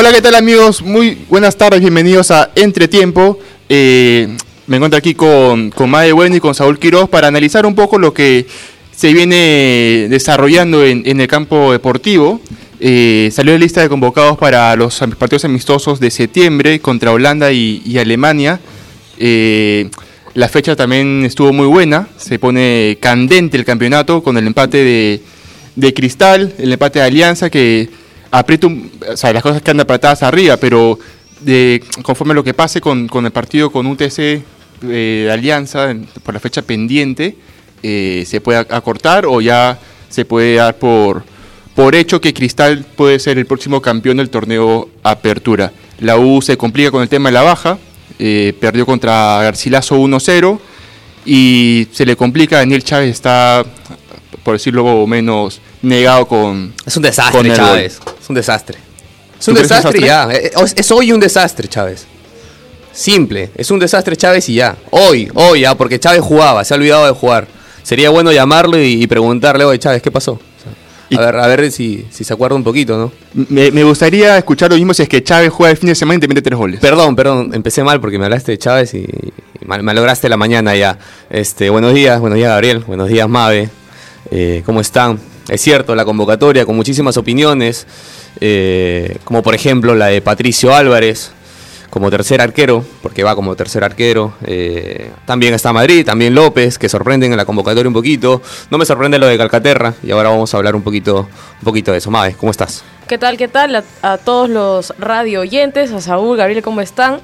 Hola, ¿qué tal amigos? Muy buenas tardes, bienvenidos a Entretiempo. Eh, me encuentro aquí con, con Mae Bueno y con Saúl Quiroz para analizar un poco lo que se viene desarrollando en, el campo deportivo. Eh, salió la lista de convocados para los partidos amistosos de septiembre contra Holanda y, y Alemania. Eh, la fecha también estuvo muy buena, se pone candente el campeonato con el empate de, de Cristal, el empate de Alianza que aprieta, un- o sea, las cosas que andan apretadas arriba, pero de, conforme a lo que pase con, con el partido con UTC eh, de Alianza en- por la fecha pendiente, eh, se puede ac- acortar o ya se puede dar por, por hecho que Cristal puede ser el próximo campeón del torneo Apertura. La U se complica con el tema de la baja, eh, perdió contra Garcilaso 1-0 y se le complica, Daniel Chávez está, por decirlo menos, negado con... Es un desastre, Con Chávez. Es un desastre. Es ¿Tú un desastre, desastre? ya. Es, es hoy un desastre, Chávez. Simple. Es un desastre, Chávez, y ya. Hoy, hoy, ya, porque Chávez jugaba, se ha olvidado de jugar. Sería bueno llamarlo y, y preguntarle, oye, Chávez, ¿qué pasó? O sea, Y- a ver, a ver si, si se acuerda un poquito, ¿no? Me, me gustaría escuchar lo mismo si es que Chávez juega el fin de semana y te mete tres goles. Perdón, perdón, empecé mal porque me hablaste de Chávez y, y mal- me lograste la mañana ya. Este, buenos días, buenos días Gabriel, buenos días Mabe. Eh, ¿Cómo están? Es cierto, la convocatoria con muchísimas opiniones, eh, como por ejemplo la de Patricio Álvarez como tercer arquero, porque va como tercer arquero. Eh, también está Madrid, también López, que sorprenden en la convocatoria un poquito. No me sorprende lo de Calcaterra y ahora vamos a hablar un poquito, un poquito de eso. Mabe, ¿cómo estás? ¿Qué tal, qué tal? A, a todos los radio oyentes, a Saúl, Gabriel, ¿cómo están?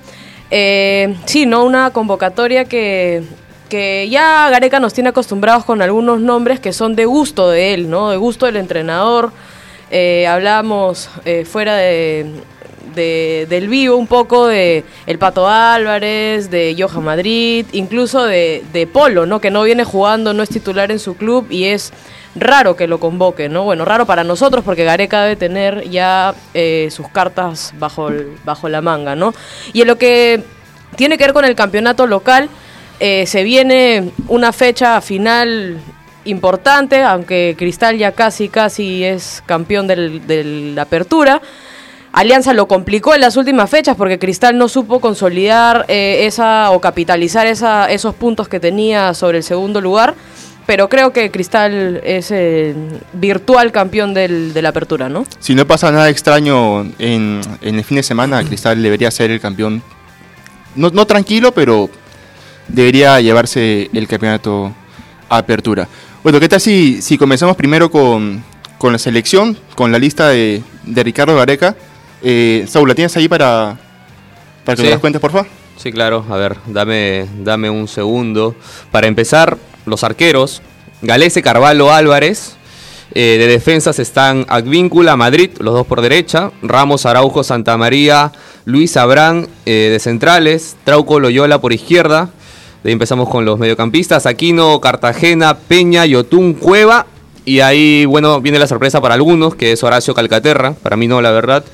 Eh, sí, ¿no? Una convocatoria que, que ya Gareca nos tiene acostumbrados con algunos nombres que son de gusto de él, ¿no? De gusto del entrenador. Eh, hablábamos eh, fuera de, de- del vivo un poco de el Pato Álvarez, de Johan Madrid, incluso de, Polo, ¿no? Que no viene jugando, no es titular en su club y es raro que lo convoque, ¿no? Bueno, raro para nosotros porque Gareca debe tener ya eh, sus cartas bajo, bajo la manga, ¿no? Y en lo que tiene que ver con el campeonato local, eh, se viene una fecha final importante, aunque Cristal ya casi, casi es campeón de la apertura. Alianza lo complicó en las últimas fechas porque Cristal no supo consolidar eh, esa o capitalizar esos puntos que tenía sobre el segundo lugar. Pero creo que Cristal es el virtual campeón del, de la apertura, ¿no? Si no pasa nada extraño en, en el fin de semana, Cristal debería ser el campeón. No, no tranquilo, pero debería llevarse el campeonato a apertura. Bueno, ¿qué tal si, si comenzamos primero con, con la selección, con la lista de, de Ricardo Gareca? Eh, Saúl, ¿la tienes ahí para, para que Sí. nos las cuentes, por favor? Sí, claro. A ver, dame, dame un segundo. Para empezar, los arqueros. Galese, Carvalho, Álvarez. Eh, de defensas están Advíncula, Madrid, los dos por derecha. Ramos, Araujo, Santa María, Luis Abrán eh, de centrales. Trauco, Loyola por izquierda. De ahí empezamos con los mediocampistas. Aquino, Cartagena, Peña, Yotún, Cueva. Y ahí, bueno, viene la sorpresa para algunos, que es Horacio Calcaterra. Para mí no, la verdad.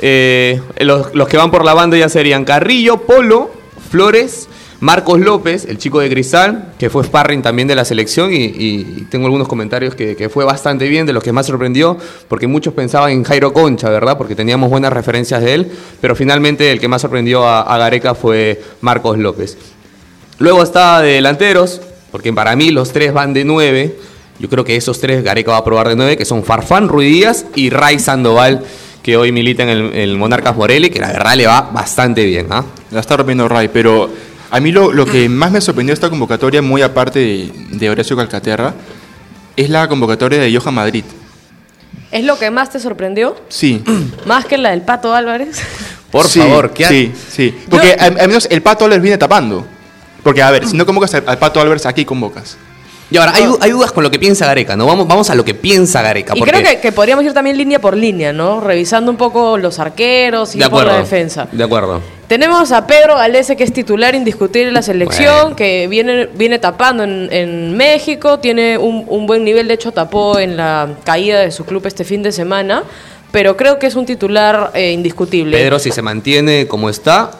Eh, los, que van por la banda ya serían Carrillo, Polo, Flores, Marcos López, el chico de Cristal, que fue sparring también de la selección y, tengo algunos comentarios que, fue bastante bien, de los que más sorprendió, porque muchos pensaban en Jairo Concha, ¿verdad? Porque teníamos buenas referencias de él, pero finalmente el que más sorprendió a Gareca fue Marcos López. Luego está de delanteros, porque para mí los tres van de nueve. Yo creo que esos tres Gareca va a probar de nueve, que son Farfán Ruidías y Ray Sandoval, que hoy milita en el, el Monarcas Morelli, que la verdad le va bastante bien. ¿ah? La está rompiendo Ray, pero a mí lo, lo que más me sorprendió esta convocatoria, muy aparte de, de Horacio Calcaterra, es la convocatoria de Johan Madrid. ¿Es lo que más te sorprendió? Sí. Más que la del Pato Álvarez. Por Sí, favor, ¿qué Sí, sí. Porque Yo- al menos el Pato Álvarez viene tapando. Porque, a ver, si no convocas al, al Pato Álvarez, aquí convocas. Y ahora, hay, du- hay dudas con lo que piensa Gareca, ¿no? Vamos, vamos a lo que piensa Gareca. Y porque- creo que, que podríamos ir también línea por línea, ¿no? Revisando un poco los arqueros y De por la defensa. De acuerdo. Tenemos a Pedro Galese, que es titular indiscutible en la selección, Bueno. que viene, viene tapando en, en México, tiene un, un buen nivel, de hecho tapó en la caída de su club este fin de semana, pero creo que es un titular eh, indiscutible. Pedro, si se mantiene como está,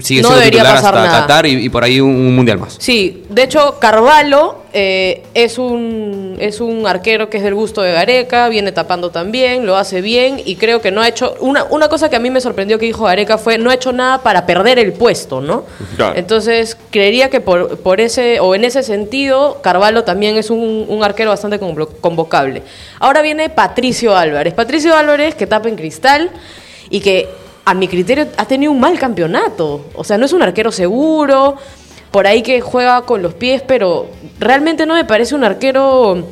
sigue No siendo debería titular pasar hasta nada. Qatar y, y por ahí un, un mundial más. Sí, de hecho Carvalho eh, es, un, es un arquero que es del gusto de Gareca, viene tapando también, lo hace bien y creo que no ha hecho... Una, una cosa que a mí me sorprendió que dijo Gareca fue no ha hecho nada para perder el puesto, ¿no? Claro. Entonces creería que por, por ese o en ese sentido Carvalho también es un, un arquero bastante convo- convocable. Ahora viene Patricio Álvarez. Patricio Álvarez que tapa en cristal y que a mi criterio ha tenido un mal campeonato. O sea, no es un arquero seguro, por ahí que juega con los pies, pero realmente no me parece un arquero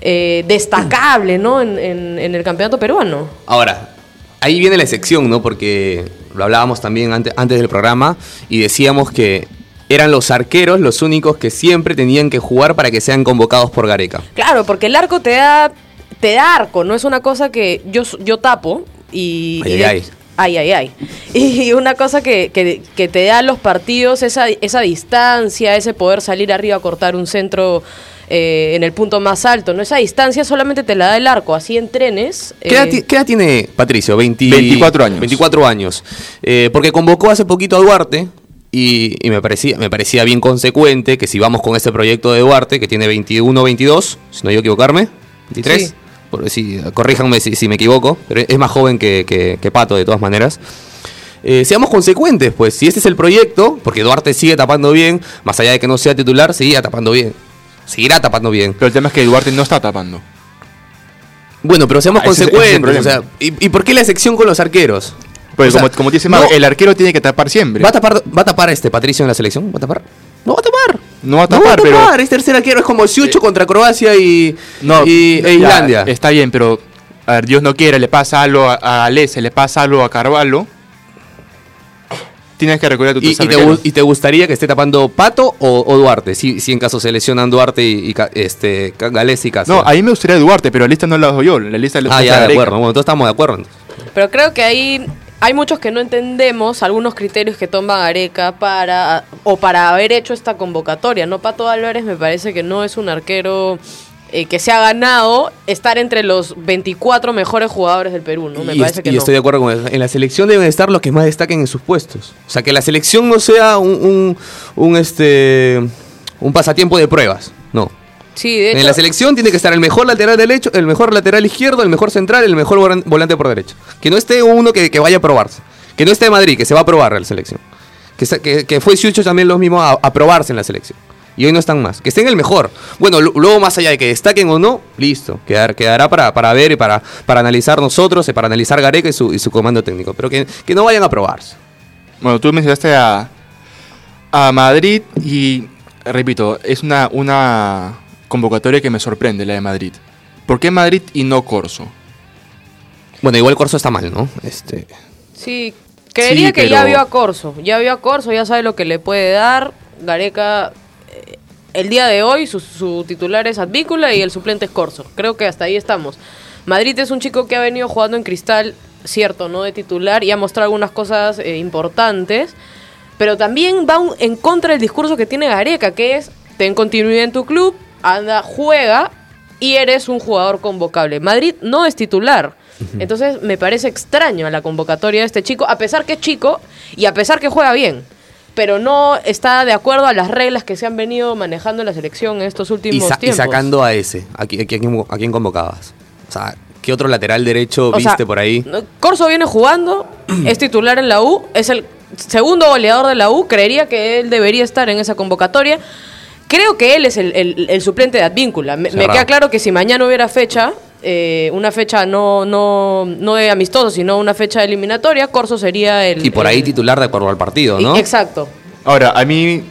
eh, destacable, ¿no? En, en- en el campeonato peruano. Ahora, ahí viene la excepción, ¿no? Porque lo hablábamos también ante- antes del programa y decíamos que eran los arqueros los únicos que siempre tenían que jugar para que sean convocados por Gareca. Claro, porque el arco te da, te da arco, no es una cosa que yo, yo tapo y... Ay, y ay, ay. Ay, ay, ay. Y una cosa que, que, que te da los partidos, esa, esa distancia, ese poder salir arriba a cortar un centro eh, en el punto más alto, ¿no? Esa distancia solamente te la da el arco, así en trenes. ¿Qué, edad, eh, ti- qué edad tiene Patricio? 20 24 años. 24 años. Eh, porque convocó hace poquito a Duarte y, y me, parecía, me parecía bien consecuente que si vamos con este proyecto de Duarte, que tiene 21, 22, si no yo equivocarme, 23, Sí. Si, corríjanme si, si me equivoco, pero es más joven que, que- que Pato de todas maneras. Eh, seamos consecuentes, pues, si este es el proyecto, porque Duarte sigue tapando bien, más allá de que no sea titular, seguirá tapando bien. Seguirá tapando bien. Pero el tema es que Duarte no está tapando. Bueno, pero seamos Ah, ese ese consecuentes. o sea. ¿y, y por qué la sección con los arqueros? Pues O sea, como, como dice no- el arquero tiene que tapar siempre. ¿Va a tapar, va a tapar este Patricio en la selección? ¿Va a tapar? No va a tapar. No va a tapar, no pero- tapar. Es tercer arquero, es como Siucho contra Croacia y, No, y e ya, Islandia. Está bien, pero a ver, Dios no quiere, le pasa algo a, a Alese, le pasa algo a Carvalho. Tienes que recurrir a tus ¿Y, y te, y gustaría que esté tapando Pato o, o Duarte? Si, si en caso se lesionan Duarte y, este, Gales y Cáceres. No, a mí me gustaría Duarte, pero la lista no la hago yo. La lista la Ah, ya, de acuerdo. Bueno, todos estamos de acuerdo. Pero creo que ahí hay muchos que no entendemos algunos criterios que toma Gareca para o para haber hecho esta convocatoria. No Pato Álvarez me parece que no es un arquero eh, que se ha ganado estar entre los 24 mejores jugadores del Perú, ¿no? Me y parece que y no. estoy de acuerdo con eso. En la selección deben estar los que más destaquen en sus puestos. O sea, que la selección no sea un, un, un, este, un pasatiempo de pruebas. No. Sí, de En la selección tiene que estar el mejor lateral derecho, el mejor lateral izquierdo, el mejor central, el mejor volan- volante por derecha. Que no esté uno que, que vaya a probarse. Que no esté en Madrid, que se va a probar en la selección. Que, sa- que, que fue Siucho también los mismos a, a probarse en la selección. Y hoy no están más. Que estén el mejor. Bueno, lu- luego más allá de que destaquen o no, listo. Quedar, quedará para, para ver y para, para analizar nosotros y para analizar Gareca y su, y su comando técnico. Pero que, que no vayan a probarse. Bueno, tú mencionaste a, a Madrid y, repito, es una, una convocatoria que me sorprende, la de Madrid. ¿Por qué Madrid y no Corso? Bueno, igual Corso está mal, ¿no? Este, sí, creería Sí, que ya vio a Corso. Ya vio a Corso, ya sabe lo que le puede dar. Gareca, eh, el día de hoy, su, su titular es Advíncula y el suplente es Corso. Creo que hasta ahí estamos. Madrid es un chico que ha venido jugando en cristal, cierto, no de titular, y ha mostrado algunas cosas eh, importantes. Pero también va un- en contra del discurso que tiene Gareca, que es, ten continuidad en tu club, anda, juega y eres un jugador convocable. Madrid no es titular. Entonces me parece extraño la convocatoria de este chico, a pesar que es chico y a pesar que juega bien. Pero no está de acuerdo a las reglas que se han venido manejando en la selección en estos y, últimos y tiempos. sacando a ese, ¿a, qui- a quién, a quién convocabas? O sea, ¿qué otro lateral derecho O viste sea, por ahí? Corso viene jugando, es titular en la U, es el segundo goleador de la U, creería que él debería estar en esa convocatoria. Creo que él es el, el- el suplente de Advíncula. Me, queda claro que si mañana hubiera fecha, eh, una fecha no, no, no de amistoso, sino una fecha eliminatoria, Corso sería el... Y por ahí titular de acuerdo al partido, ¿no? Exacto. Ahora, a mí,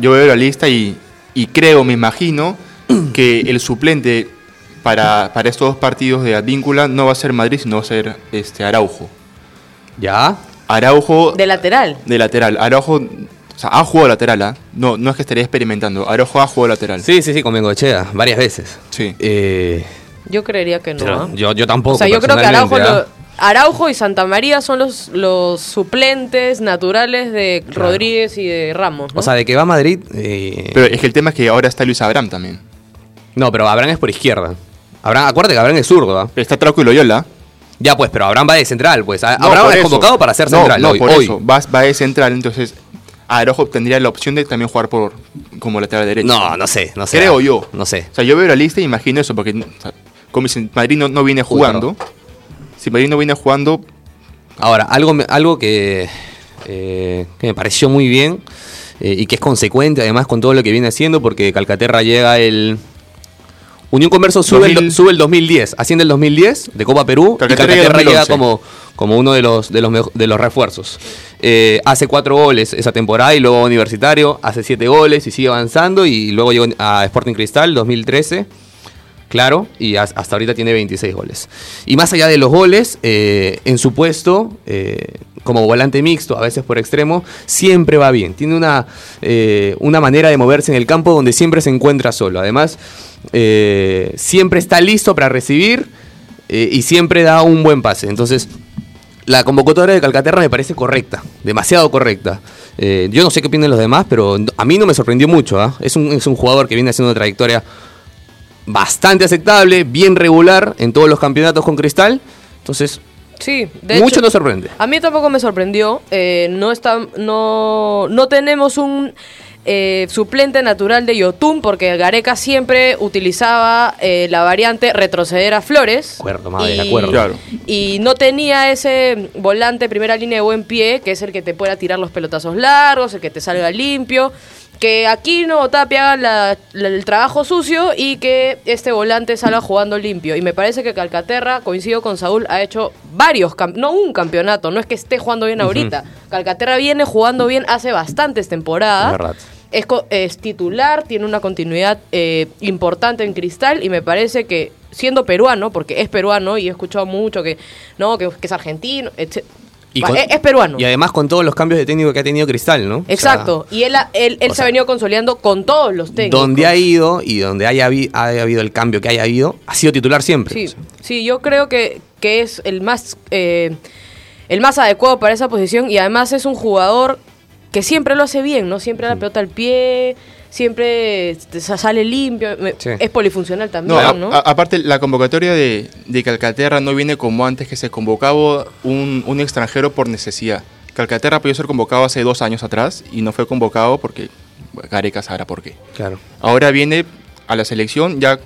yo veo la lista y, y creo, me imagino, que el suplente para, para estos dos partidos de Advíncula no va a ser Madrid, sino va a ser este, Araujo. ¿Ya? Araujo De lateral. de lateral. Araujo, sea, ha jugado lateral, ¿ah? No, no es que estaría experimentando. Araujo ha jugado lateral. Sí, sí, sí, con Bengochea, varias veces. Sí. Eh, Yo creería que no. pero yo, yo tampoco. O sea, yo creo que Araujo, lo- ¿ah? Araujo y Santa María son los, los suplentes naturales de Rodríguez y de Ramos. ¿no? O sea, de que va a Madrid. eh, Pero es que el tema es que ahora está Luis Abraham también. no, pero Abraham es por izquierda. Abraham, acuérdate que Abraham es zurdo, ¿ah? Está Trauco y Loyola. Ya, pues, pero Abraham va de central, pues. No, Abraham es convocado para ser No, central No, hoy. por hoy. eso. Va, va de central, entonces Araujo tendría la opción de también jugar por como lateral derecho. No, no sé, no sé. Creo yo. No sé. O sea, yo veo la lista y imagino eso, porque o sea, como si Madrid no, no viene jugando, si Madrid no viene jugando, Ahora, algo, algo que, eh, que me pareció muy bien eh, y que es consecuente además con todo lo que viene haciendo, porque Calcaterra llega el... Unión Converso sube, el, 2000. sube el 2010, asciende el 2010 de Copa Perú Calcaterra y Calcaterra llega 2011. como, como uno de los, de los, de los refuerzos. Eh, hace cuatro goles esa temporada y luego Universitario, hace siete goles y sigue avanzando y luego llegó a Sporting Cristal 2013 claro, y as- hasta ahorita tiene 26 goles. Y más allá de los goles, eh, en su puesto, eh, como volante mixto, a veces por extremo, siempre va bien. Tiene una, eh, una manera de moverse en el campo donde siempre se encuentra solo. Además, siempre está listo para recibir y siempre da un buen pase. Entonces, la convocatoria de Calcaterra me parece correcta, demasiado correcta. Yo no sé qué opinan los demás, pero a mí no me sorprendió mucho. ¿ah? Es, un, es un jugador que viene haciendo una trayectoria bastante aceptable, bien regular en todos los campeonatos con Cristal. Entonces, Sí, de mucho hecho, nos sorprende. A mí tampoco me sorprendió. eh, no, está, no, no tenemos un eh, suplente natural de Yotun porque Gareca siempre utilizaba eh, la variante retroceder a Flores. acuerdo, madre, de acuerdo. Claro. Y no tenía ese volante primera línea de buen pie, que es el que te pueda tirar los pelotazos largos, el que te salga limpio. Que aquí no Tapia haga la- la- el trabajo sucio y que este volante salga jugando limpio. Y me parece que Calcaterra, coincido con Saúl, ha hecho varios, no un campeonato, no es que esté jugando bien ahorita. Calcaterra viene jugando bien hace bastantes temporadas. Es es titular, tiene una continuidad eh, importante en Cristal y me parece que siendo peruano, porque es peruano y he escuchado mucho que no que, que es argentino, etc. Y con- es, es peruano. Y además con todos los cambios de técnico que ha tenido Cristal, ¿no? O sea, Exacto. y él, él, él se sea, ha venido consolidando con todos los técnicos. donde ha ido y donde haya, habi- haya habido el cambio que haya habido, ha sido titular siempre. Sí, O sea, sí, yo creo que, que es el más eh, el más adecuado para esa posición y además es un jugador que siempre lo hace bien, ¿no? Siempre la pelota al pie, siempre sale limpio, Sí. es polifuncional también, ¿no? a- aparte la convocatoria de, de Calcaterra no viene como antes que se convocaba un, un extranjero por necesidad. Calcaterra podía ser convocado hace dos años atrás y no fue convocado porque Gareca sabrá por qué. claro. Ahora viene a la selección ya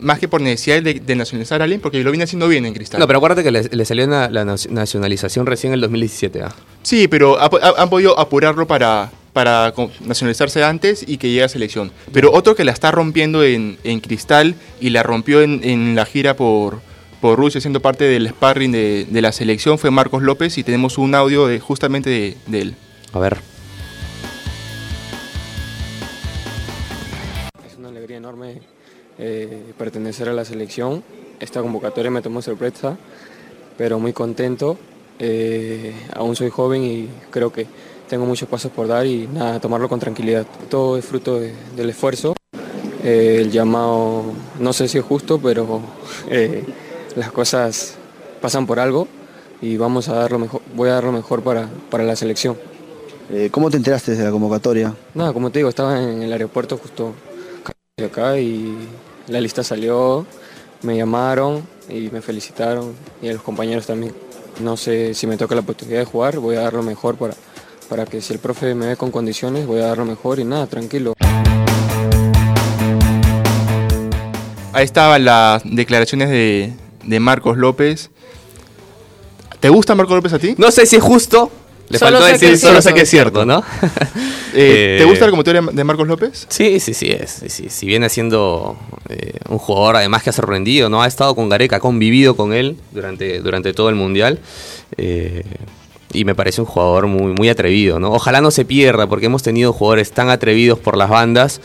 más que por necesidad de, de nacionalizar a alguien porque lo viene haciendo bien en Cristal. No, pero acuérdate que le, le salió na- la naci- nacionalización recién en el 2017. ¿ah? Sí, pero ha- ha- han podido apurarlo para, para nacionalizarse antes y que llegue a selección. Pero otro que la está rompiendo en, en Cristal y la rompió en, en la gira por, por Rusia, siendo parte del sparring de, de la selección, fue Marcos López y tenemos un audio de, justamente de, de él. A ver. Es una alegría enorme eh, pertenecer a la selección. Esta convocatoria me tomó sorpresa, pero muy contento. Eh, aún soy joven y creo que tengo muchos pasos por dar y nada, tomarlo con tranquilidad. Todo es fruto de- del esfuerzo. Eh, el llamado, no sé si es justo, pero eh, las cosas pasan por algo y vamos a dar lo mejor, voy a dar lo mejor para, para la selección. Eh, ¿Cómo te enteraste de la convocatoria? Nada, como te digo, estaba en el aeropuerto justo acá y la lista salió, me llamaron y me felicitaron y a los compañeros también. No sé si me toca la oportunidad de jugar, voy a dar lo mejor para, para que si el profe me ve con condiciones, voy a dar lo mejor y nada, tranquilo. Ahí estaban las declaraciones de, de Marcos López. ¿Te gusta Marcos López a ti? No sé si es justo. Le Solo faltó decir, solo sé que es cierto, ¿no? Eh, ¿Te Eh, gusta la convocatoria de Marcos López? Sí, sí, sí es. sí, sí. Si viene siendo eh, un jugador además que ha sorprendido, ¿no? Ha estado con Gareca, ha convivido con él durante, durante todo el Mundial. eh, y me parece un jugador muy, muy atrevido, ¿no? Ojalá no se pierda, porque hemos tenido jugadores tan atrevidos por las bandas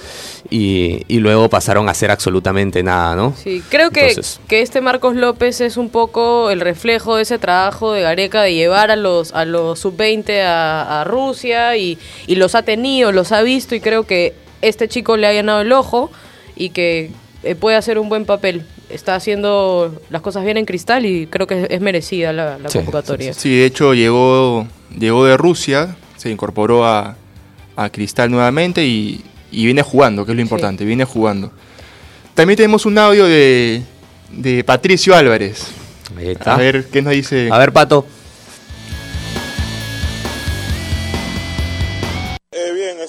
y, y luego pasaron a hacer absolutamente nada, ¿no? Sí, creo que, Entonces- que este Marcos López es un poco el reflejo de ese trabajo de Gareca de llevar a los, a los sub-20 a, a Rusia y, y los ha tenido, los ha visto y creo que este chico le ha llenado el ojo y que eh, puede hacer un buen papel. Está haciendo las cosas bien en cristal y creo que es merecida la, la Sí, convocatoria. Sí, de hecho llegó, llegó de Rusia, se incorporó a, a Cristal nuevamente y, y viene jugando, que es lo importante, viene jugando. También tenemos un audio de, de Patricio Álvarez. Ahí está. A ver qué nos dice. A ver, Pato.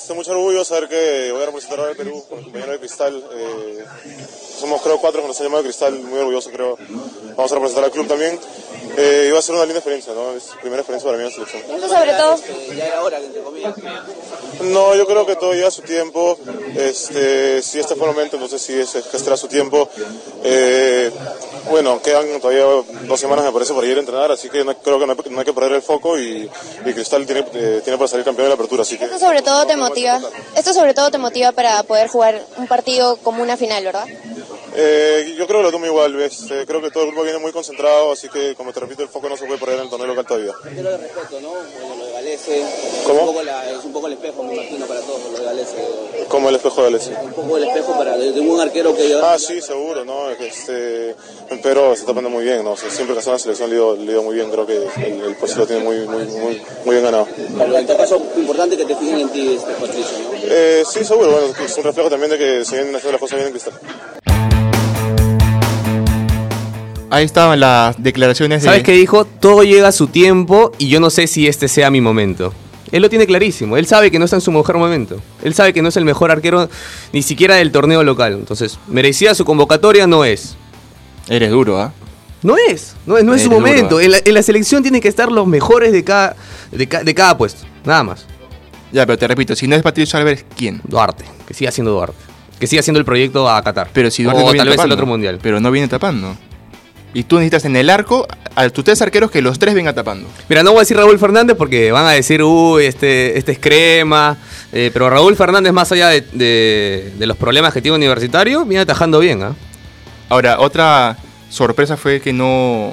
Este, mucho orgullo saber que voy a representar al Perú con el compañero de Cristal. Eh, somos creo cuatro que nos han llamado de Cristal, muy orgulloso creo. Vamos a representar al club también. Eh, y va a ser una linda experiencia, ¿no? Es primera experiencia para mí en la selección. Eso sobre todo. No, yo creo que todo llega a su tiempo. Este, si este fue el momento, entonces sí, es, es que estará a su tiempo. Eh, bueno, quedan todavía dos semanas, me parece, para ir a entrenar, así que no- creo que no hay, no hay que perder el foco y, y Cristal tiene, eh, tiene para salir campeón de la apertura, así que... Esto sobre todo te motiva. Esto sobre todo te motiva para poder jugar un partido como una final, ¿verdad? Eh, yo creo que lo tomo igual, ¿ves? Eh, creo que todo el grupo viene muy concentrado, así que, como te repito, el foco no se puede perder en el torneo local todavía. Pero de respeto, ¿no? Bueno, lo de Galese. ¿Cómo? Es un, poco la- es un poco el espejo, me imagino, para todos, lo de Galese. Como el espejo de Alessi. Un poco el espejo para de, de un arquero que Ah, sí, seguro, ¿no? Este, pero se está tapando muy bien, ¿no? O sea, siempre que hace una selección le dio muy bien, creo que el, el puesto lo tiene muy, muy, muy, muy bien ganado. Pero en todo caso, importante que te fijen en ti, este Patricio, ¿no? Eh, sí, seguro, bueno, es un reflejo también de que se vienen haciendo las cosas bien en Cristal. Ahí estaban las declaraciones ¿Sabes de... qué dijo? Todo llega a su tiempo y yo no sé si este sea mi momento. Él lo tiene clarísimo. Él sabe que no está en su mejor momento. Él sabe que no es el mejor arquero ni siquiera del torneo local. Entonces, merecía su convocatoria, no es. Eres duro, ¿ah? No es, no es, no es su duro, momento. ¿eh? En la, en la selección tienen que estar los mejores de cada, de, ca- de cada puesto. Nada más. Ya, pero te repito, si no es Patricio Álvarez, ¿quién? Duarte. Que siga siendo Duarte. Que siga haciendo el proyecto a Qatar. Pero si Duarte o no viene tal vez el otro mundial. Pero no viene tapando. Y tú necesitas en el arco a tus tres arqueros que los tres vengan tapando. Mira, no voy a decir Raúl Fernández porque van a decir, uy, este, este es crema. Eh, pero Raúl Fernández, más allá de, de- de los problemas que tiene universitario, viene atajando bien, ¿ah? Ahora, otra sorpresa fue que no,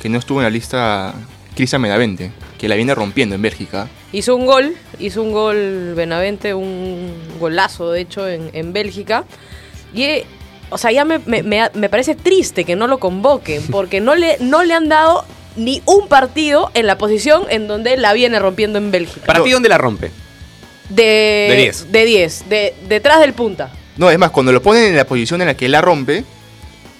que no estuvo en la lista Cristian Medavente, que la viene rompiendo en Bélgica. Hizo un gol, hizo un gol Benavente, un golazo de hecho en, en Bélgica. Y, eh, o sea, ya me, me- me- me parece triste que no lo convoquen, porque no le, no le han dado ni un partido en la posición en donde la viene rompiendo en Bélgica. ¿Para ti dónde la rompe? De De 10. De 10, de, detrás del punta. No, es más, cuando lo ponen en la posición en la que la rompe,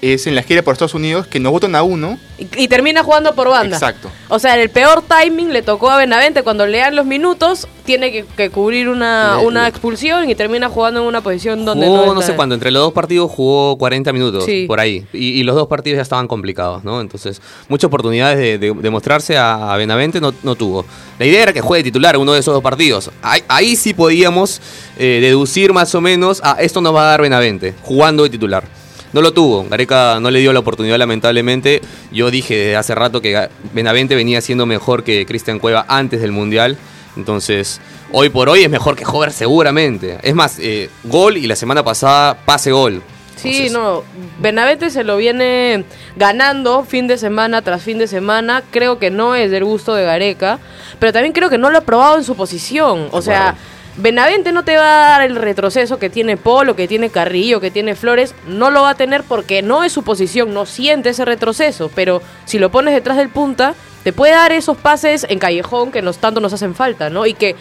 es en la gira por Estados Unidos, que no votan a uno. Y, y termina jugando por banda. Exacto. O sea, el peor timing le tocó a Benavente. Cuando le dan los minutos, tiene que, que cubrir una, Le- una le- expulsión y termina jugando en una posición donde Jugó, no, no, sé cuándo, entre los dos partidos jugó 40 minutos, Sí. por ahí. Y, y los dos partidos ya estaban complicados, ¿no? Entonces, muchas oportunidades de, de- de mostrarse a, a Benavente no, no tuvo. La idea era que juegue titular uno de esos dos partidos. Ahí, ahí sí podíamos eh, deducir más o menos, a esto nos va a dar Benavente, jugando de titular. No lo tuvo, Gareca no le dio la oportunidad lamentablemente. Yo dije desde hace rato que Benavente venía siendo mejor que Cristian Cueva antes del Mundial. Entonces, hoy por hoy es mejor que Hover seguramente. Es más, eh, gol y la semana pasada pase gol. Sí, Entonces, no. Benavente se lo viene ganando fin de semana tras fin de semana. Creo que no es del gusto de Gareca. Pero también creo que no lo ha probado en su posición. O sea, Benavente no te va a dar el retroceso que tiene Polo, que tiene Carrillo, que tiene Flores. No lo va a tener porque no es su posición, no siente ese retroceso. Pero si lo pones detrás del punta, te puede dar esos pases en callejón que nos, tanto nos hacen falta, ¿no? Y que,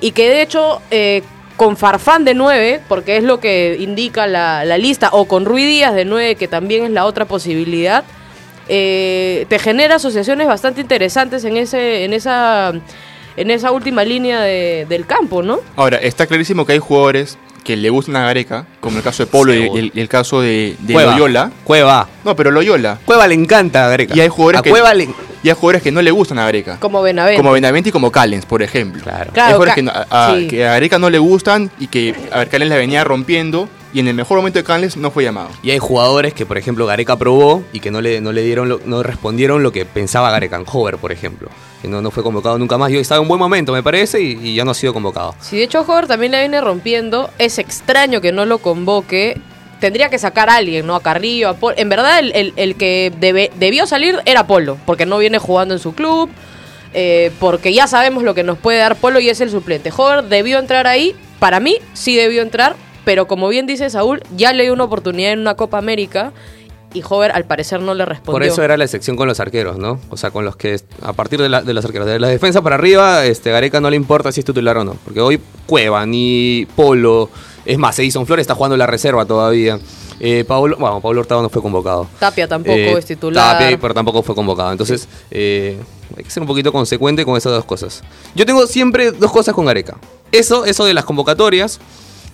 y que de hecho, eh, con Farfán de 9, porque es lo que indica la, lista, o con Rui Díaz de 9, que también es la otra posibilidad, eh, te genera asociaciones bastante interesantes en, ese, en, esa, en esa última línea de- del campo, ¿no? Ahora, está clarísimo que hay jugadores que le gustan a Gareca, como el caso de Polo y el, y el caso de, de Cueva. Loyola. Cueva. No, pero Loyola. Cueva le encanta a Gareca. Y hay jugadores a que Cueva le... y hay jugadores que no le gustan a Gareca. Como Benavente. Como Benavente y como Callens, por ejemplo. Claro. Claro, hay jugadores que, no- a, a- sí. que a Gareca no le gustan y que a ver, Callens la venía rompiendo y en el mejor momento de Callens no fue llamado. Y hay jugadores que, por ejemplo, Gareca probó y que no le, no le dieron, lo- no respondieron lo que pensaba Gareca en Hover, por ejemplo. Que no, no fue convocado nunca más. Y hoy estaba en un buen momento, me parece, y, ya no ha sido convocado. Si de hecho Hover también le viene rompiendo, es extraño que no lo convoque. Tendría que sacar a alguien, ¿no? A Carrillo, a Polo. En verdad, el, el- que debe- debió salir era Polo, porque no viene jugando en su club, eh, porque ya sabemos lo que nos puede dar Polo y es el suplente. Hover debió entrar ahí, para mí sí debió entrar, pero como bien dice Saúl, ya le dio una oportunidad en una Copa América y Hover al parecer no le respondió. Por eso era la excepción con los arqueros, ¿no? O sea, con los que a partir de, la- de los arqueros, de la defensa para arriba, este Gareca no le importa si es titular o no. Porque hoy Cueva, ni Polo, es más, Edison Flores está jugando la reserva todavía. Eh, Pablo, bueno, Pablo Hurtado no fue convocado. Tapia tampoco Eh, es titular. Tapia, pero tampoco fue convocado. Entonces, eh, hay que ser un poquito consecuente con esas dos cosas. Yo tengo siempre dos cosas con Gareca. Eso, eso de las convocatorias.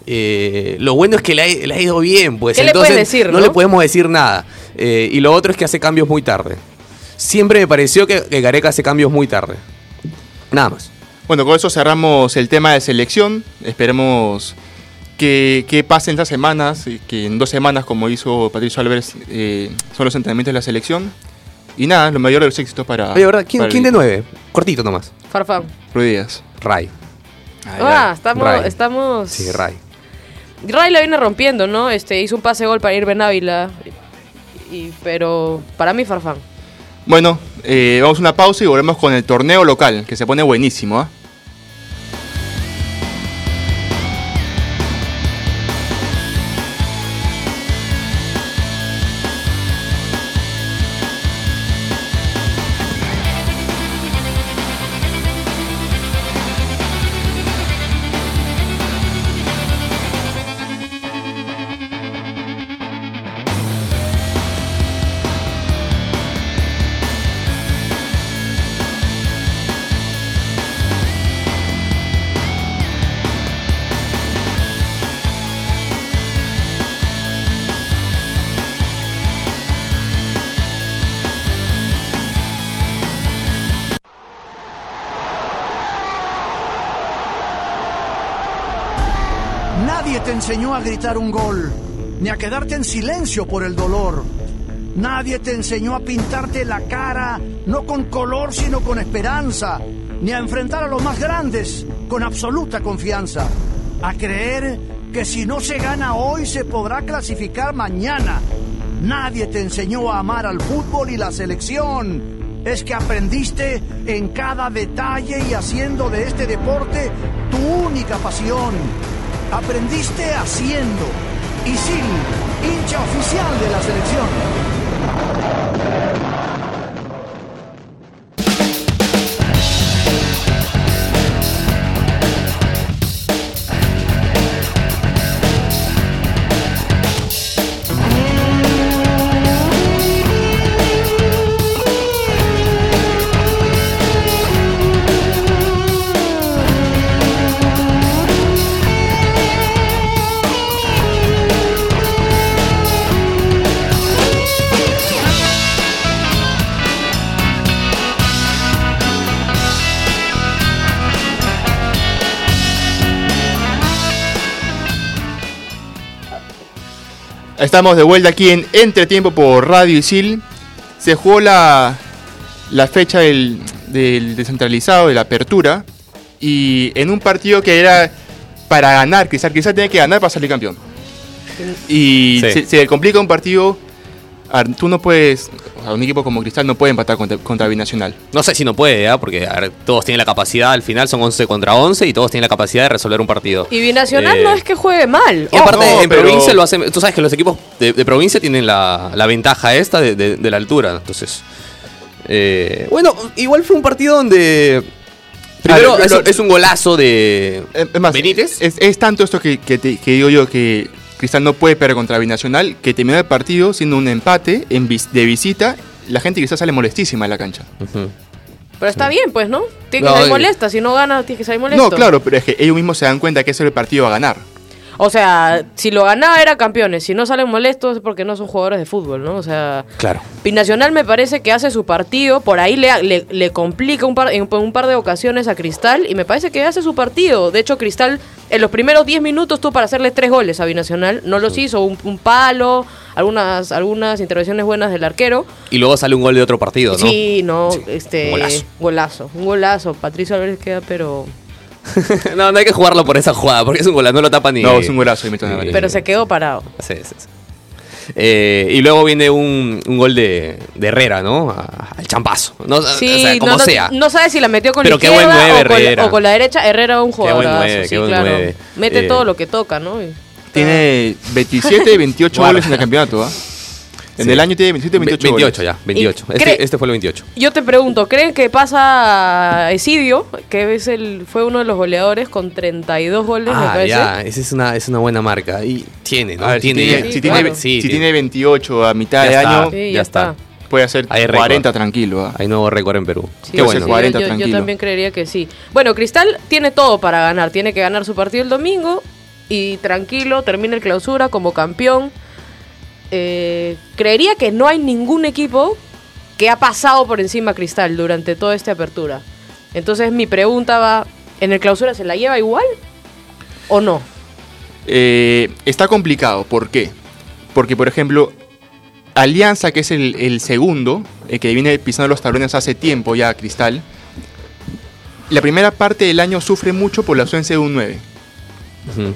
Eh, lo bueno es que le ha, le ha ido bien, pues. ¿Qué le Entonces, puedes decir, no no? le podemos decir nada. Eh, y lo otro es que hace cambios muy tarde. Siempre me pareció que, que Gareca hace cambios muy tarde. Nada más. Bueno, con eso cerramos el tema de selección. Esperemos que, que pasen estas semanas, que en dos semanas, como hizo Patricio Álvarez, eh, son los entrenamientos de la selección. Y nada, lo mayor de los éxitos para. Oye, ¿verdad? ¿Quién, para el quién de nueve? Cortito nomás. Farfán. Ruiz Díaz. Ray. Ah, estamos, Ray. estamos. Sí, Ray. Ray la viene rompiendo, ¿no? Este hizo un pase gol para Irben Ávila. Y, pero para mí Farfán. Bueno, eh, vamos a una pausa y volvemos con el torneo local, que se pone buenísimo. ¿ah? Nadie te enseñó a gritar un gol, ni a quedarte en silencio por el dolor. Nadie te enseñó a pintarte la cara, no con color, sino con esperanza, ni a enfrentar a los más grandes con absoluta confianza. A creer que si no se gana hoy se podrá clasificar mañana. Nadie te enseñó a amar al fútbol y la selección. Es que aprendiste en cada detalle y haciendo de este deporte tu única pasión. Aprendiste haciendo. Isil, hincha oficial de la selección. Estamos de vuelta aquí en Entretiempo por Radio Isil. Se jugó la, la fecha del, del descentralizado, de la apertura. Y en un partido que era para ganar, Cristal, Cristal tenía que ganar para salir campeón. Y Sí. se, complica un partido. A ver, tú no puedes, o sea, un equipo como Cristal no puede empatar contra, contra Binacional. No sé si no puede, ¿ah? porque a ver, todos tienen la capacidad, al final son 11 contra 11 y todos tienen la capacidad de resolver un partido. Y Binacional Eh, no es que juegue mal. Y aparte, no, en pero- provincia lo hacen. Tú sabes que los equipos de, de provincia tienen la, la ventaja esta de, de- de la altura. Entonces. eh, bueno, igual fue un partido donde. Primero, Ah, es, lo- es un golazo de. Eh, Es más, Benítez. Es, es tanto esto que, que te- que digo yo que Cristal no puede perder contra Binacional que terminó el partido siendo un empate en vis- de visita. La gente de Cristal sale molestísima de la cancha. Pero está bien, pues, ¿no? Tiene que No, salir eh. molesta. Si no gana, tiene que salir molesto. No, claro, pero es que ellos mismos se dan cuenta que ese es el partido a ganar. O sea, si lo ganaba era campeones. Si no salen molestos es porque no son jugadores de fútbol, ¿no? O sea, Claro. Binacional me parece que hace su partido, por ahí le, le, le complica un par, en un par de ocasiones a Cristal y me parece que hace su partido. De hecho, Cristal en los primeros 10 minutos tuvo para hacerle tres goles a Binacional. No los hizo, un, un palo, algunas, algunas intervenciones buenas del arquero. Y luego sale un gol de otro partido, ¿no? Sí, no, este... un golazo. Golazo, un golazo. Patricio Álvarez queda, pero... no, no hay que jugarlo por esa jugada, porque es un golazo, no lo tapa ni. No, es un golazo ni- Álvarez. Pero se quedó parado. Sí, sí, sí. Eh, y luego viene un, un gol de, de Herrera, ¿no? A- al champazo. No, Sí, o sea, como no, no- sea. no sabe si la metió con Pero la qué buen izquierda nueve, o, con, Herrera. o con la derecha. Herrera es un Qué buen jugador. nueve, sí, qué buen claro. nueve. Mete Eh, todo lo que toca, ¿no? Y- Tiene 27, 28 Guarda. goles en el campeonato. ¿ah? En Sí. el año tiene 27 28 Ve- 28 goles. ya, 28. Y Este, este fue el 28. Yo te pregunto, ¿creen que pasa a Esidio, que es el, fue uno de los goleadores con 32 goles, Ah, ya, esa es una, es una buena marca. Y tiene, ¿no? A ver, si tiene, Sí, si claro. tiene- Sí, si tiene. tiene 28 a mitad Ya de está. año, Sí, ya ya está. está. puede hacer Hay récord. 40 tranquilo. ¿ah? Hay nuevo récord en Perú. Sí, Qué bueno. sí, 40 yo- yo, yo tranquilo. también creería que sí. Bueno, Cristal tiene todo para ganar. Tiene que ganar su partido el domingo y tranquilo, termina el clausura como campeón. Eh, creería que no hay ningún equipo que ha pasado por encima a Cristal durante toda esta apertura. Entonces mi pregunta va, ¿en el clausura se la lleva igual o no? Eh, está complicado. ¿Por qué? Porque, por ejemplo, Alianza, que es el, el segundo, el que viene pisando los tablones hace tiempo ya, Cristal, la primera parte del año sufre mucho por la ausencia de un 9. Ujú.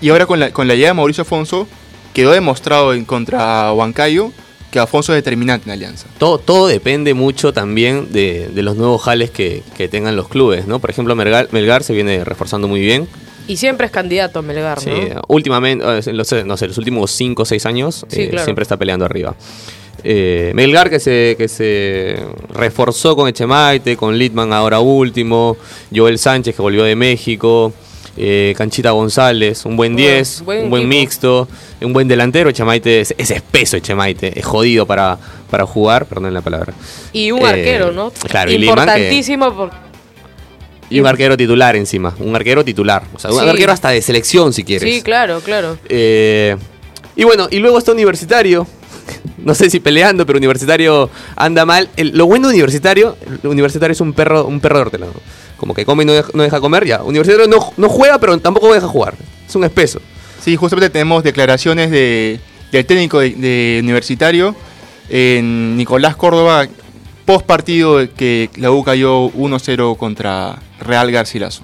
Y ahora con la, con la llegada de Mauricio Afonso, quedó demostrado en contra Huancayo que Afonso es determinante en Alianza. Todo, todo depende mucho también de, de los nuevos jales que, que tengan los clubes, ¿no? Por ejemplo, Melgar, Melgar se viene reforzando muy bien. Y siempre es candidato a Melgar, Sí, ¿no? últimamente, eh, no sé, los últimos 5 o 6 años Sí, eh, claro. siempre está peleando arriba. Eh, Melgar que se, que se reforzó con Echemaite, con Litman ahora último, Joel Sánchez que volvió de México, eh, Canchita González, un buen Bueno, 10, buen un buen equipo. mixto, un buen delantero, Echemaite es, es espeso Echemaite, es jodido para, para jugar, perdón la palabra. Y un Eh, arquero, ¿no? claro, y que- Importantísimo por- Y un arquero titular encima, un arquero titular, o sea, un Sí. arquero hasta de selección si quieres. Sí, claro, claro. Eh, y bueno, y luego está Universitario. No sé si peleando, pero Universitario anda mal. El- lo bueno de Universitario, el Universitario es un perro, un perro de hortelano. Como que come y no deja, no deja comer, ya. Universitario no, no juega, pero tampoco deja jugar. Es un espeso. Sí, justamente tenemos declaraciones de, del técnico de, de Universitario, en Nicolás Córdoba, post partido que la U cayó 1-0 contra Real Garcilaso.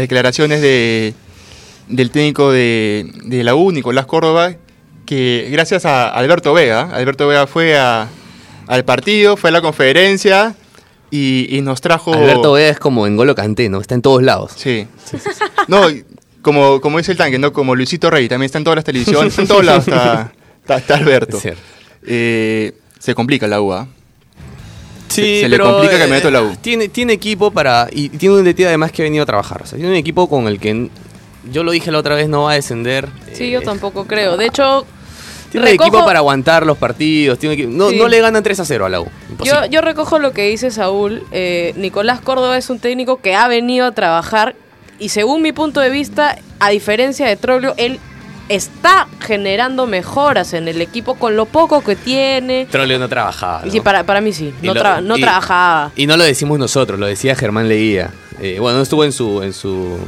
Declaraciones de, del técnico de, de la U, Nicolás Córdoba, que gracias a Alberto Vega, Alberto Vega fue a- al partido, fue a la conferencia y, y nos trajo... Alberto Vega es como en Golo Canté, ¿no? Está en todos lados. Sí. No, como, como dice el tanque, ¿no? Como Luisito Rey, también está en todas las televisiones, en todos lados está, está- está Alberto. Eh, se complica la U, ¿ah? Sí, se le pero, complica eh, Caminito a la U. Tiene, tiene equipo para. Y tiene un DT además que ha venido a trabajar. O sea, tiene un equipo con el que. Yo lo dije la otra vez, no va a descender. Sí, yo tampoco creo. De hecho, Tiene recojo- equipo para aguantar los partidos. Tiene un equipo- no, Sí. no le ganan 3 a 0 a la U. yo, yo recojo lo que dice Saúl. Eh, Nicolás Córdoba es un técnico que ha venido a trabajar y según mi punto de vista, a diferencia de Troglio, él está generando mejoras en el equipo con lo poco que tiene. Trollio no trabajaba. Sí, para, para mí sí, no, lo- tra- no y- trabajaba. Y no lo decimos nosotros, lo decía Germán Leguía. Eh, bueno, no estuvo en su en su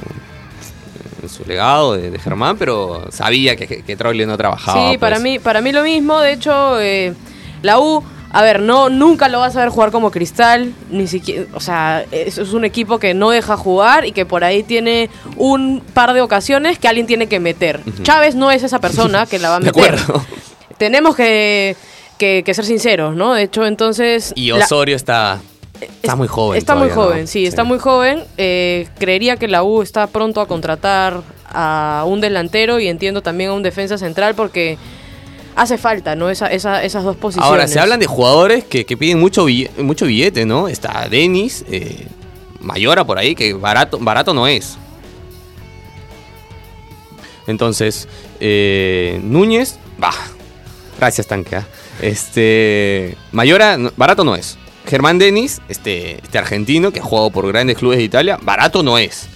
en su legado de, de Germán, pero sabía que, que Troglio no trabajaba. Sí, para pues. mí, para mí lo mismo. De hecho, eh, la U, a ver, no, nunca lo vas a ver jugar como Cristal, ni siquiera, o sea, es, es un equipo que no deja jugar y que por ahí tiene un par de ocasiones que alguien tiene que meter. Chávez no es esa persona que la va a De meter. acuerdo. Tenemos que, que- que ser sinceros, ¿no? De hecho, entonces. Y la- Osorio está, está muy joven. Está muy joven, sí, está muy joven. Eh, creería que la U está pronto a contratar a un delantero y entiendo también a un defensa central porque hace falta, ¿no? Esa, esa- esas dos posiciones. Ahora, se hablan de jugadores que, que piden mucho billete, mucho billete, ¿no? Está Denis, eh, Mayora por ahí, que barato, barato no es. Entonces, eh, Núñez, bah, gracias tanque. ¿ah? Este, Mayora, barato no es. Germán Denis, este, este argentino que ha jugado por grandes clubes de Italia, barato no es.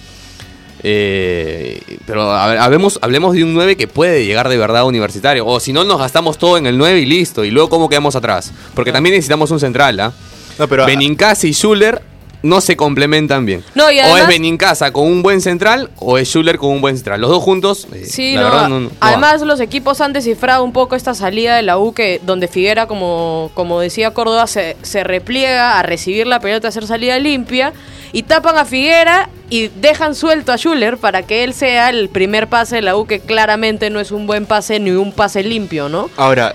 Eh, pero hablemos, hablemos de un 9 que puede llegar de verdad a universitario. O si no, nos gastamos todo en el 9 y listo. Y luego, ¿cómo quedamos atrás? Porque también necesitamos un central, ¿ah? No, pero Benincasa y Schuller no se complementan bien. No, y o es Benincasa con un buen central o es Schuller con un buen central. Los dos juntos, eh, Sí, la no, verdad, no, no- no además los equipos han descifrado un poco esta salida de la U que donde Figuera, como, como decía Córdoba, se, se repliega a recibir la pelota, a hacer salida limpia y tapan a Figuera y dejan suelto a Schuller para que él sea el primer pase de la U que claramente no es un buen pase ni un pase limpio, ¿no? Ahora,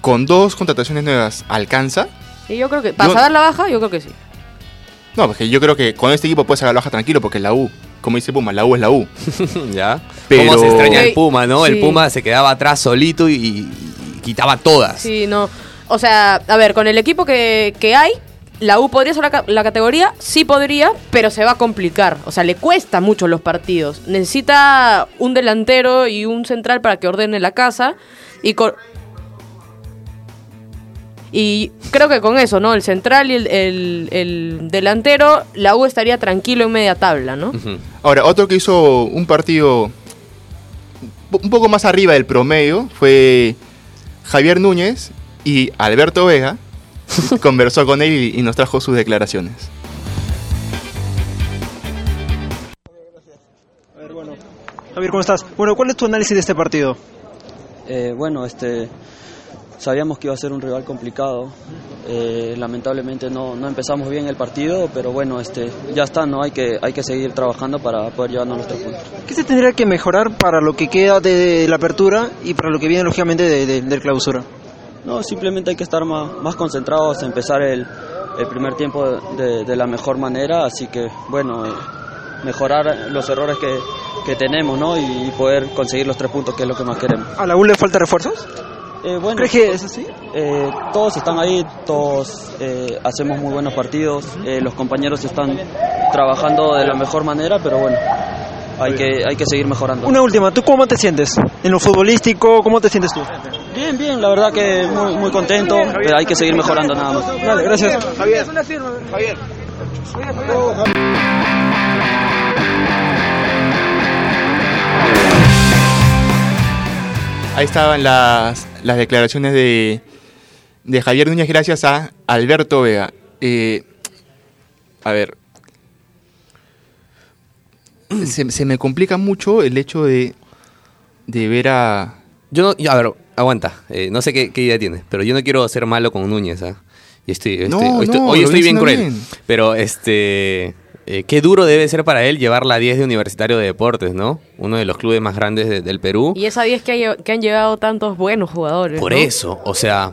con dos contrataciones nuevas, ¿alcanza? Y yo creo que, para Yo- dar la baja, yo creo que sí. No, porque yo creo que con este equipo puedes sacar la baja tranquilo porque la U, como dice Puma, la U es la U. ya. Pero- Cómo se extraña el Puma, ¿no? sí. El Puma se quedaba atrás solito y, y quitaba todas. Sí, no. O sea, a ver, con el equipo que, que hay, la U podría ser la categoría, sí podría, pero se va a complicar. O sea, le cuesta mucho los partidos. Necesita un delantero y un central para que ordene la casa. Y con. Y creo que con eso, ¿no? El central y el, el- el delantero, la U estaría tranquilo en media tabla, ¿no? Ahora, otro que hizo un partido un poco más arriba del promedio fue Javier Núñez y Alberto Vega conversó con él y, y nos trajo sus declaraciones. Javier, ¿cómo estás? Bueno, ¿cuál es tu análisis de este partido? Eh, bueno, este, sabíamos que iba a ser un rival complicado. Eh, lamentablemente no, no empezamos bien el partido, pero bueno, este, ya está, no hay que, hay que seguir trabajando para poder llevarnos los tres puntos. ¿Qué se tendría que mejorar para lo que queda de, la apertura y para lo que viene lógicamente de, de- del clausura? No, simplemente hay que estar más, más concentrados, empezar el, el primer tiempo de, de la mejor manera, así que bueno, eh, mejorar los errores que, que tenemos ¿no? y poder conseguir los tres puntos, que es lo que más queremos. ¿A la U le falta refuerzos? Eh, bueno, ¿Crees que es así? Eh, todos están ahí, todos eh, hacemos muy buenos partidos, eh, los compañeros están trabajando de la mejor manera, pero bueno, hay que, hay que seguir mejorando. Una última, ¿tú cómo te sientes? En lo futbolístico, ¿cómo te sientes tú? Bien, bien, la verdad que muy, muy contento, pero hay que seguir mejorando nada más. Dale, gracias. Javier. Javier. Ahí estaban las, las declaraciones de, de Javier Núñez gracias a Alberto Vega. Eh, a ver, se, se me complica mucho el hecho de, de ver a... Yo no, yo- a ver, aguanta. eh, no sé qué, qué idea tienes, pero yo no quiero ser malo con Núñez, ¿ah? Y estoy, estoy- No, hoy estoy, hoy bien cruel. bien. Pero este. Eh, qué duro debe ser para él llevar la 10 de Universitario de Deportes, ¿no? Uno de los clubes más grandes de- del Perú. Y esa 10 que, han llegado tantos buenos jugadores. Por ¿no? eso, o sea,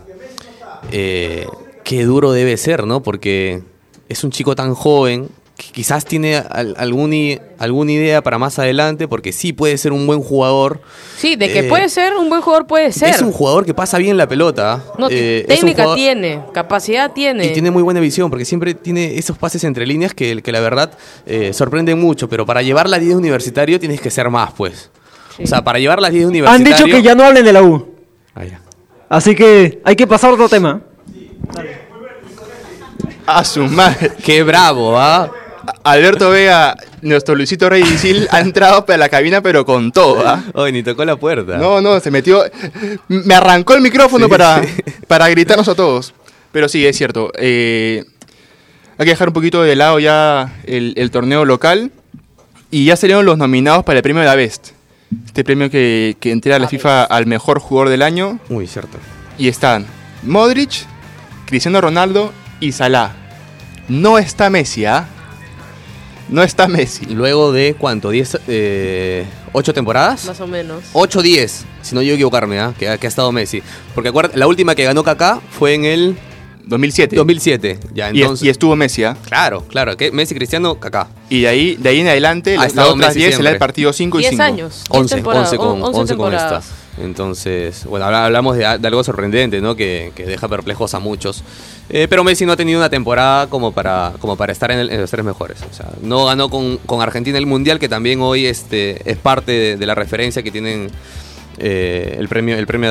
eh, qué duro debe ser, ¿no? Porque es un chico tan joven que quizás tiene al- algún i- alguna idea para más adelante, porque sí puede ser un buen jugador. Sí, de que Eh, puede ser un buen jugador, puede ser. Es un jugador que pasa bien la pelota. No, eh, técnica jugador- tiene, capacidad tiene. Y tiene muy buena visión, porque siempre tiene esos pases entre líneas que, que la verdad eh, sorprenden mucho, pero para llevar la 10 universitario tienes que ser más, pues. O sea, para llevar la 10 Han universitario... dicho que ya no hablen de la U. Ah, ya. Así que hay que pasar a otro tema. A su madre. Qué bravo, ¿ah? Alberto Vega nuestro Luisito Rey Sil ha entrado para la cabina, pero con todo, ¿ah? Hoy ni tocó la puerta. No, no, se metió. Me arrancó el micrófono Sí, para, sí. para gritarnos a todos. Pero sí, es cierto. eh, hay que dejar un poquito de lado ya el, el torneo local. Y ya salieron los nominados para el premio de la Best. Este premio que, que entrega la FIFA al mejor jugador del año. Muy cierto. Y están Modric, Cristiano Ronaldo y Salah. No está Messi, ¿ah? No está Messi. Luego de cuánto, 10, eh, 8 temporadas. Más o menos. 8 10, si no yo equivocarme, ¿ah? que, ha- que ha estado Messi. Porque acuérdate, la última que ganó Kaká fue en el 2007. 2007. Ya, Y, entonces. y estuvo Messi, ¿ah? Claro, claro, que Messi, Cristiano, Kaká. Y de ahí, de ahí en adelante, Ha las estado otras Messi 10 será el siempre. partido 5 y 10 5. años. 10 11, temporadas, 11 con, on- 11 11 con esta. Entonces, bueno, habla- hablamos de, algo sorprendente, ¿no? Que, que deja perplejos a muchos. Eh, pero Messi no ha tenido una temporada como para, como para estar en, el- en los tres mejores. O sea, no ganó con, con Argentina el Mundial, que también hoy este, es parte de, la referencia que tienen eh, el premio el premio.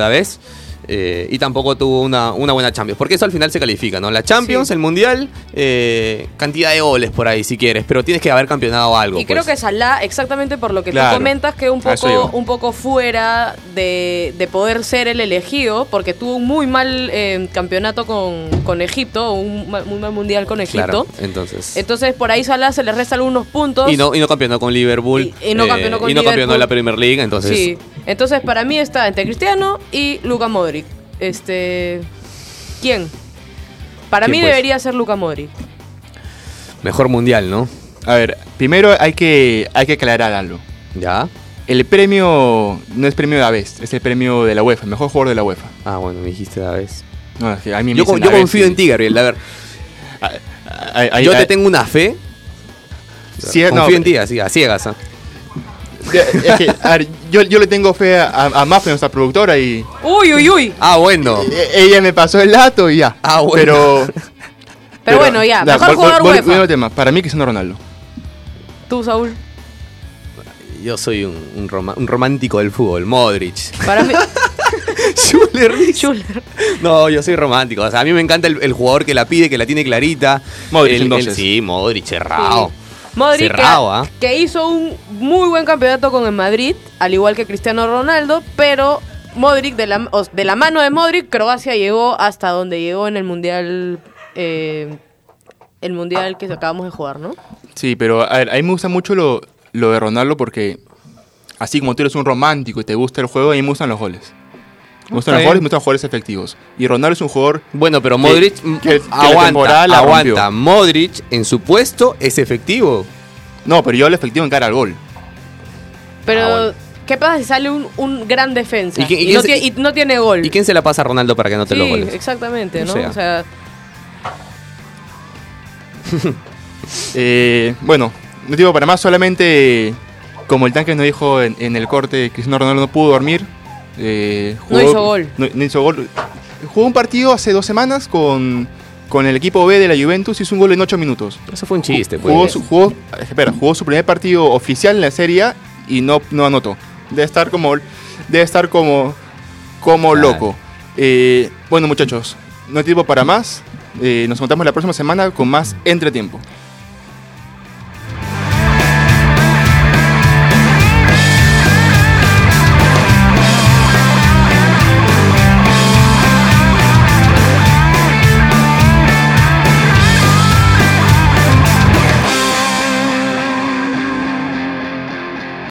Eh, y tampoco tuvo una, una buena Champions. Porque eso al final se califica, ¿no? La Champions, el Mundial, eh, cantidad de goles por ahí si quieres, pero tienes que haber campeonado algo. Y creo pues. que Salah, exactamente por lo que Claro. tú comentas, que un poco, un poco fuera de, de poder ser el elegido, porque tuvo un muy mal eh, campeonato con, con Egipto, un muy mal mundial con Egipto. Claro, entonces. Entonces por ahí Salah se le resta algunos puntos. Y no, y no campeonó con Liverpool. Y- y no campeonó con y no campeonó Liverpool. en la Premier League, entonces. Sí. Entonces para mí está entre Cristiano y Luka Modric. Este, ¿quién? Para ¿Quién, mí pues? debería ser Luka Modric. Mejor mundial, ¿no? A ver, primero hay que, hay que aclarar algo. ¿Ya? El premio no es premio de la Best, es el premio de la UEFA, el mejor jugador de la UEFA. Ah, bueno, me dijiste la vez. No, es que a mí me Yo, dicen yo confío sí. en ti, Gabriel. A ver, yo te tengo una fe. Sí, confío no, en ti, así, a ciegas. ¿ah? Es que, a ver, yo, yo le tengo fe a, a Mafe, nuestra productora, y Uy, uy, uy. Ah, bueno. e- ella me pasó el dato y ya. Ah, bueno. Pero, Pero, bueno, ya, mejor vol- jugador vol- UEFA. volviendo al tema, para mí Cristiano Ronaldo. Tú, Saúl. Yo soy un, un un romántico del fútbol, Modric. Para mí. Schuller. No, yo soy romántico. O sea, a mí me encanta el, el jugador que la pide, que la tiene clarita. Modric, El- el- entonces. sí, Modric, cerrado. Modric Cerrado, ¿ah? que, hizo un muy buen campeonato con el Madrid, al igual que Cristiano Ronaldo, pero Modric, de la, o- de la mano de Modric, Croacia llegó hasta donde llegó en el Mundial, eh, el Mundial que acabamos de jugar, ¿no? Sí, pero a ver, a mí me gusta mucho lo, lo de Ronaldo porque, así como tú eres un romántico y te gusta el juego, a mí me gustan los goles. Me gustan Está los bien. goles, me gustan los goles efectivos. Y Ronaldo es un jugador. Bueno, pero que- Modric que- mm, que aguanta, la aguanta. Modric en su puesto es efectivo. No, pero yo hablo efectivo en cara al gol. Pero, Ah, bueno. ¿qué pasa si sale un, un gran defensa ¿Y no, se- tie- y no tiene gol? ¿Y quién se la pasa a Ronaldo para que no te sí, los goles? exactamente, O ¿no? sea. O sea, Eh, bueno, no digo para más, solamente como el tanque nos dijo en, en el corte, Cristiano Ronaldo no pudo dormir. Eh, No hizo gol. No, no hizo gol. Jugó un partido hace dos semanas con, con el equipo B de la Juventus, hizo un gol en ocho minutos. Eso fue un chiste, pues. Jugó su, jugó, espera, jugó su primer partido oficial en la Serie A y no, no anotó. Debe estar como, debe estar como, como Claro. loco. Eh, bueno, muchachos, no hay tiempo para más. Eh, nos contamos la próxima semana con más entretiempo.